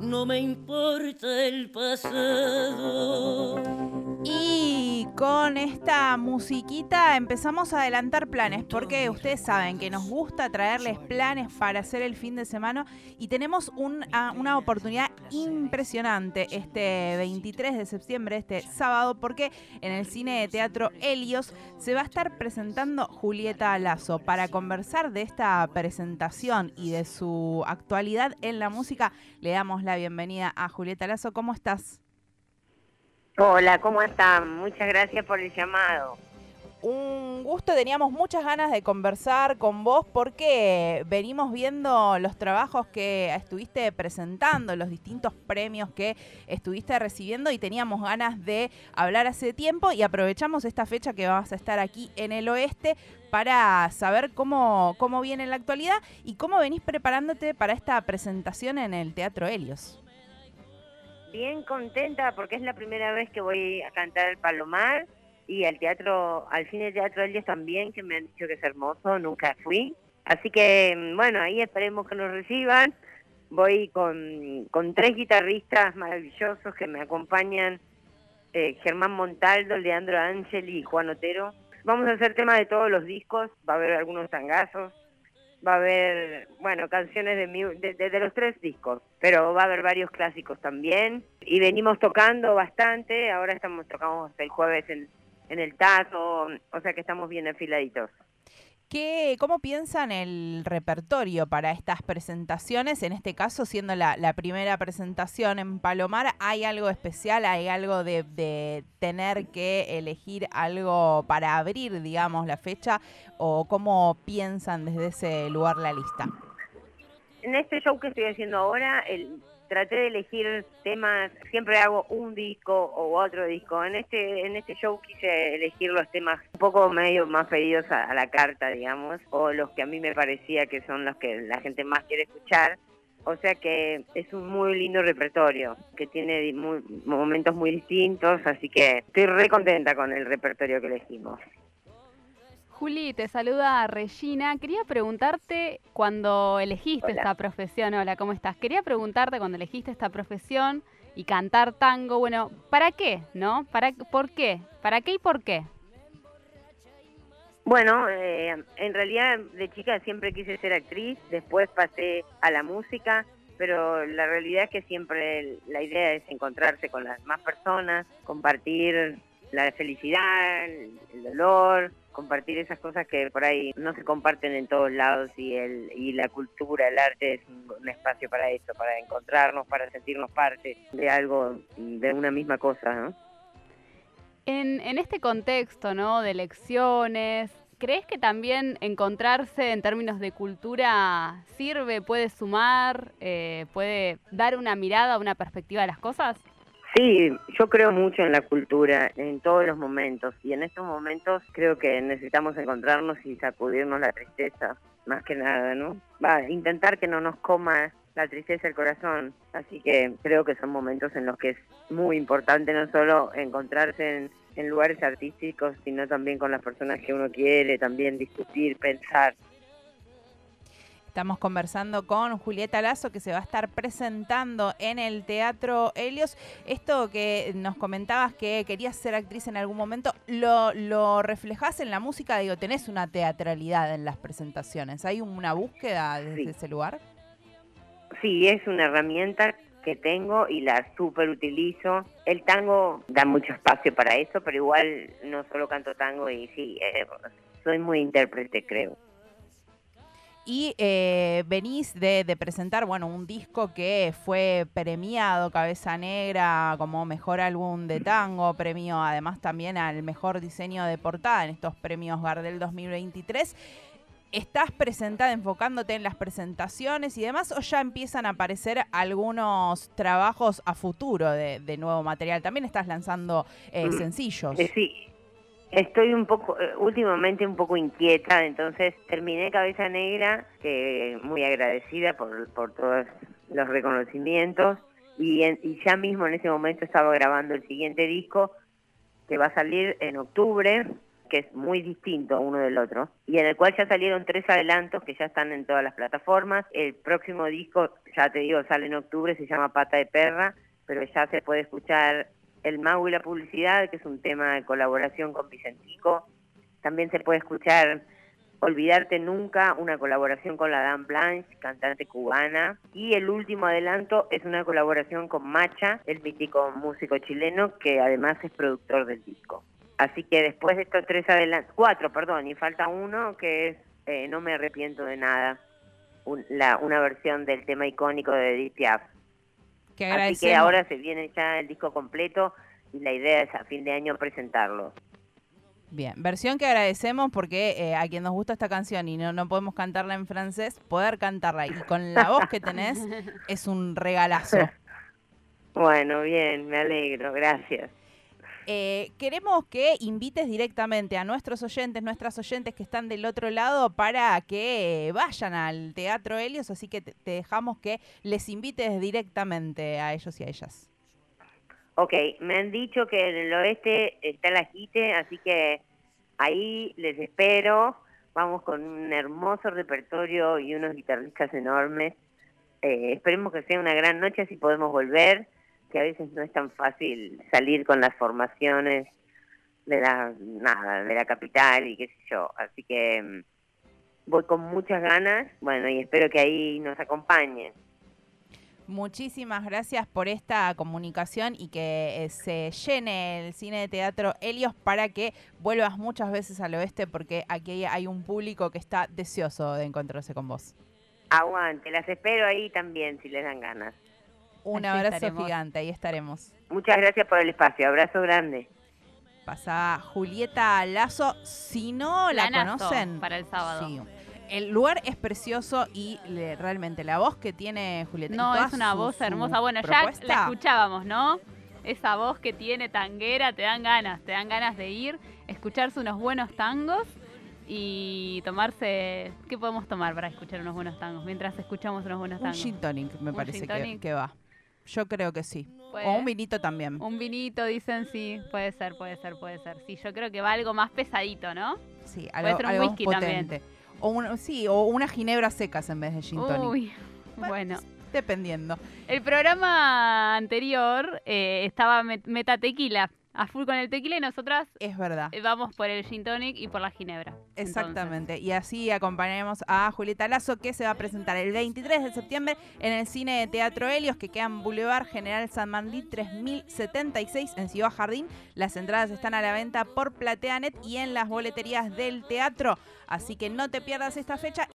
no me importa el pasado. Y con esta musiquita empezamos a adelantar planes, porque ustedes saben que nos gusta traerles planes para hacer el fin de semana y tenemos una oportunidad impresionante este 23 de septiembre, este sábado, porque en el cine de teatro Helios se va a estar presentando Julieta Lazo. Para conversar de esta presentación y de su actualidad en la música, le damos la bienvenida a Julieta Lazo. ¿Cómo estás? Hola, ¿cómo están? Muchas gracias por el llamado. Un gusto, teníamos muchas ganas de conversar con vos porque venimos viendo los trabajos que estuviste presentando, los distintos premios que estuviste recibiendo y teníamos ganas de hablar hace tiempo y aprovechamos esta fecha que vas a estar aquí en el oeste para saber cómo, cómo viene la actualidad y cómo venís preparándote para esta presentación en el Teatro Helios. Bien contenta porque es la primera vez que voy a cantar el Palomar y al teatro, al cine teatro ellos también, que me han dicho que es hermoso, nunca fui. Así que, mm, bueno, ahí esperemos que nos reciban. Voy con, con tres guitarristas maravillosos que me acompañan, eh, Germán Montaldo, Leandro Ángel y Juan Otero. Vamos a hacer temas de todos los discos, va a haber algunos tangazos, va a haber, bueno, canciones de, de, los tres discos, pero va a haber varios clásicos también. Y venimos tocando bastante, ahora estamos tocamos el jueves en, en el Tazo, o sea que estamos bien afiladitos. ¿Qué, ¿Cómo piensan el repertorio para estas presentaciones? En este caso, siendo la, primera presentación en Palomar, ¿hay algo especial? ¿Hay algo de, de, tener que elegir algo para abrir, digamos, la fecha? ¿O cómo piensan desde ese lugar la lista? En este show que estoy haciendo ahora, el, traté de elegir temas, siempre hago un disco o otro disco. En este en este show quise elegir los temas un poco medio más pedidos a, la carta, digamos, o los que a mí me parecía que son los que la gente más quiere escuchar. O sea que es un muy lindo repertorio, que tiene momentos muy distintos, así que estoy re contenta con el repertorio que elegimos. Juli, te saluda Regina. Quería preguntarte cuando elegiste esta profesión, hola, ¿cómo estás? Quería preguntarte cuando elegiste esta profesión y cantar tango, bueno, ¿para qué? ¿No? ¿Para, ¿Por qué? ¿Para qué y por qué? Bueno, eh, en realidad de chica siempre quise ser actriz, después pasé a la música, pero la realidad es que siempre la idea es encontrarse con las más personas, compartir la felicidad, el dolor, compartir esas cosas que por ahí no se comparten en todos lados y el y la cultura, el arte es un, espacio para eso, para encontrarnos, para sentirnos parte de algo, de una misma cosa, ¿no? En, en este contexto, ¿no? De elecciones, ¿crees que también encontrarse en términos de cultura sirve, puede sumar, eh, puede dar una mirada, una perspectiva a las cosas? Sí, yo creo mucho en la cultura en todos los momentos y en estos momentos creo que necesitamos encontrarnos y sacudirnos la tristeza, más que nada, ¿no? Va, intentar que no nos coma la tristeza el corazón, así que creo que son momentos en los que es muy importante no solo encontrarse en, en lugares artísticos, sino también con las personas que uno quiere, también discutir, pensar. Estamos conversando con Julieta Lazo que se va a estar presentando en el Teatro Helios. Esto que nos comentabas que querías ser actriz en algún momento, ¿lo, lo reflejás en la música? Digo, tenés una teatralidad en las presentaciones. ¿Hay una búsqueda desde ese lugar? Sí, es una herramienta que tengo y la super utilizo. El tango da mucho espacio para eso, pero igual no solo canto tango y sí, eh, soy muy intérprete, creo. Y eh, venís de, presentar, bueno, un disco que fue premiado, Cabeza Negra, como mejor álbum de tango, premio además también al mejor diseño de portada en estos premios Gardel 2023. ¿Estás presentada enfocándote en las presentaciones y demás o ya empiezan a aparecer algunos trabajos a futuro de, nuevo material? También estás lanzando eh, mm, sencillos. Eh, sí, Estoy un poco, eh, últimamente un poco inquieta, entonces terminé Cabeza Negra, que muy agradecida por, por todos los reconocimientos, y, y ya mismo en ese momento estaba grabando el siguiente disco, que va a salir en octubre, que es muy distinto uno del otro, y en el cual ya salieron tres adelantos que ya están en todas las plataformas. El próximo disco, ya te digo, sale en octubre, se llama Pata de Perra, pero ya se puede escuchar El Mago y la Publicidad, que es un tema de colaboración con Vicentico. También se puede escuchar Olvidarte Nunca, una colaboración con la Dan Blanche, cantante cubana. Y el último adelanto es una colaboración con Macha, el mítico músico chileno, que además es productor del disco. Así que después de estos tres adelantos, cuatro, perdón, y falta uno que es eh, No me arrepiento de nada, la, una versión del tema icónico de Edith Piaf. Así que ahora se viene ya el disco completo y la idea es a fin de año presentarlo. Bien, versión que agradecemos porque eh, a quien nos gusta esta canción y no, no podemos cantarla en francés, poder cantarla y con la voz que tenés es un regalazo. Bueno, bien, me alegro, gracias. Eh, queremos que invites directamente a nuestros oyentes, nuestras oyentes que están del otro lado para que vayan al Teatro Helios, así que te dejamos que les invites directamente a ellos y a ellas. Ok, me han dicho que en el oeste está la JITE, así que ahí les espero. Vamos con un hermoso repertorio y unos guitarristas enormes. Eh, esperemos que sea una gran noche, así podemos volver, que a veces no es tan fácil salir con las formaciones de la nada, de la capital y qué sé yo. Así que mm, voy con muchas ganas, bueno, y espero que ahí nos acompañen. Muchísimas gracias por esta comunicación y que eh, se llene el cine de teatro Helios para que vuelvas muchas veces al oeste porque aquí hay un público que está deseoso de encontrarse con vos. Aguante, las espero ahí también si les dan ganas. Un abrazo gigante, ahí estaremos. Muchas gracias por el espacio, abrazo grande. Pasa Julieta Lazo, si no la conocen. Para el sábado. Sí el lugar es precioso y realmente la voz que tiene Julieta. No, es una voz hermosa. Bueno, ya la escuchábamos, ¿no? Esa voz que tiene tanguera, te dan ganas, te dan ganas de ir, escucharse unos buenos tangos y tomarse. ¿Qué podemos tomar para escuchar unos buenos tangos mientras escuchamos unos buenos tangos? Un gin tonic, me parece que, va. Yo creo que sí. o un vinito también. Un vinito, dicen, sí. Puede ser, puede ser, puede ser. Sí, yo creo que va algo más pesadito, ¿no? Sí, algo, puede ser un whisky también. O sí, o unas ginebras secas en vez de gin tonic. Uy, bueno. Dependiendo. El programa anterior eh, estaba Meta Tequila, a full con el tequila y nosotras es verdad. Eh, vamos por el gin tonic y por la ginebra. Exactamente. Y así acompañaremos a Julieta Lazo que se va a presentar el 23 de septiembre en el cine de Teatro Helios que queda en Boulevard General San Mandí 3076 en Ciudad Jardín. Las entradas están a la venta por Plateanet y en las boleterías del teatro. Así que no te pierdas esta fecha